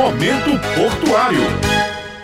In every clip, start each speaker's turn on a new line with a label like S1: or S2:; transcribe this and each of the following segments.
S1: Momento Portuário.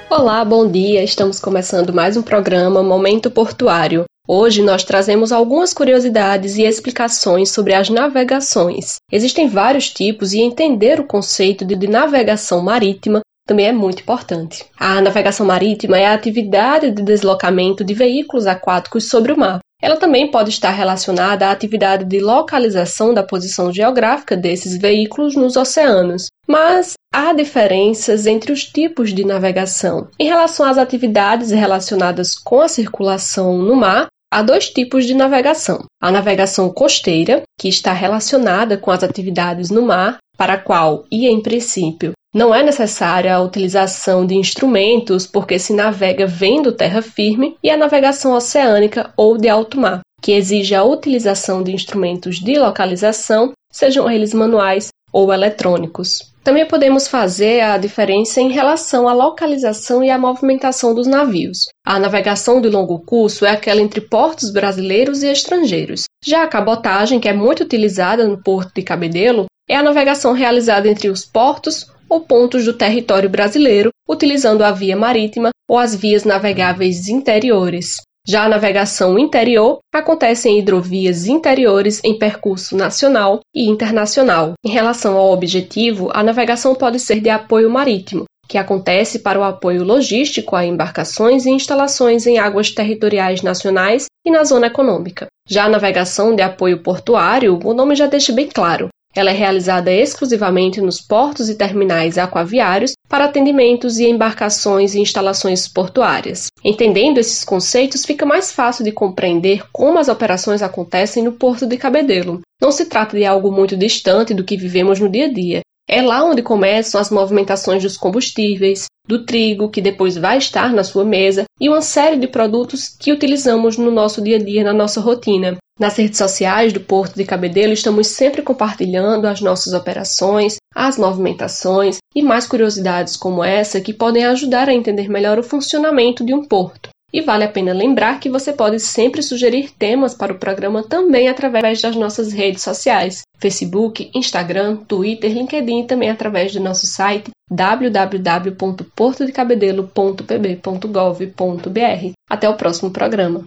S2: Olá, bom dia. Estamos começando mais um programa Momento Portuário. Hoje nós trazemos algumas curiosidades e explicações sobre as navegações. Existem vários tipos e entender o conceito de navegação marítima também é muito importante. A navegação marítima é a atividade de deslocamento de veículos aquáticos sobre o mar. Ela também pode estar relacionada à atividade de localização da posição geográfica desses veículos nos oceanos, mas há diferenças entre os tipos de navegação. Em relação às atividades relacionadas com a circulação no mar, há dois tipos de navegação: a navegação costeira, que está relacionada com as atividades no mar, para a qual, e em princípio, não é necessária a utilização de instrumentos porque se navega vendo terra firme e a navegação oceânica ou de alto mar, que exige a utilização de instrumentos de localização, sejam eles manuais ou eletrônicos. Também podemos fazer a diferença em relação à localização e à movimentação dos navios. A navegação de longo curso é aquela entre portos brasileiros e estrangeiros. Já a cabotagem, que é muito utilizada no porto de Cabedelo, é a navegação realizada entre os portos ou pontos do território brasileiro, utilizando a via marítima ou as vias navegáveis interiores. Já a navegação interior acontece em hidrovias interiores em percurso nacional e internacional. Em relação ao objetivo, a navegação pode ser de apoio marítimo, que acontece para o apoio logístico a embarcações e instalações em águas territoriais nacionais e na zona econômica. Já a navegação de apoio portuário, o nome já deixa bem claro, ela é realizada exclusivamente nos portos e terminais aquaviários para atendimentos e embarcações e instalações portuárias. Entendendo esses conceitos, fica mais fácil de compreender como as operações acontecem no Porto de Cabedelo. Não se trata de algo muito distante do que vivemos no dia a dia. É lá onde começam as movimentações dos combustíveis, do trigo, que depois vai estar na sua mesa, e uma série de produtos que utilizamos no nosso dia a dia, na nossa rotina. Nas redes sociais do Porto de Cabedelo, estamos sempre compartilhando as nossas operações, as movimentações e mais curiosidades como essa que podem ajudar a entender melhor o funcionamento de um porto. E vale a pena lembrar que você pode sempre sugerir temas para o programa também através das nossas redes sociais: Facebook, Instagram, Twitter, LinkedIn e também através do nosso site www.portodecabedelo.pb.gov.br. Até o próximo programa.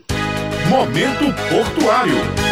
S1: Momento Portuário.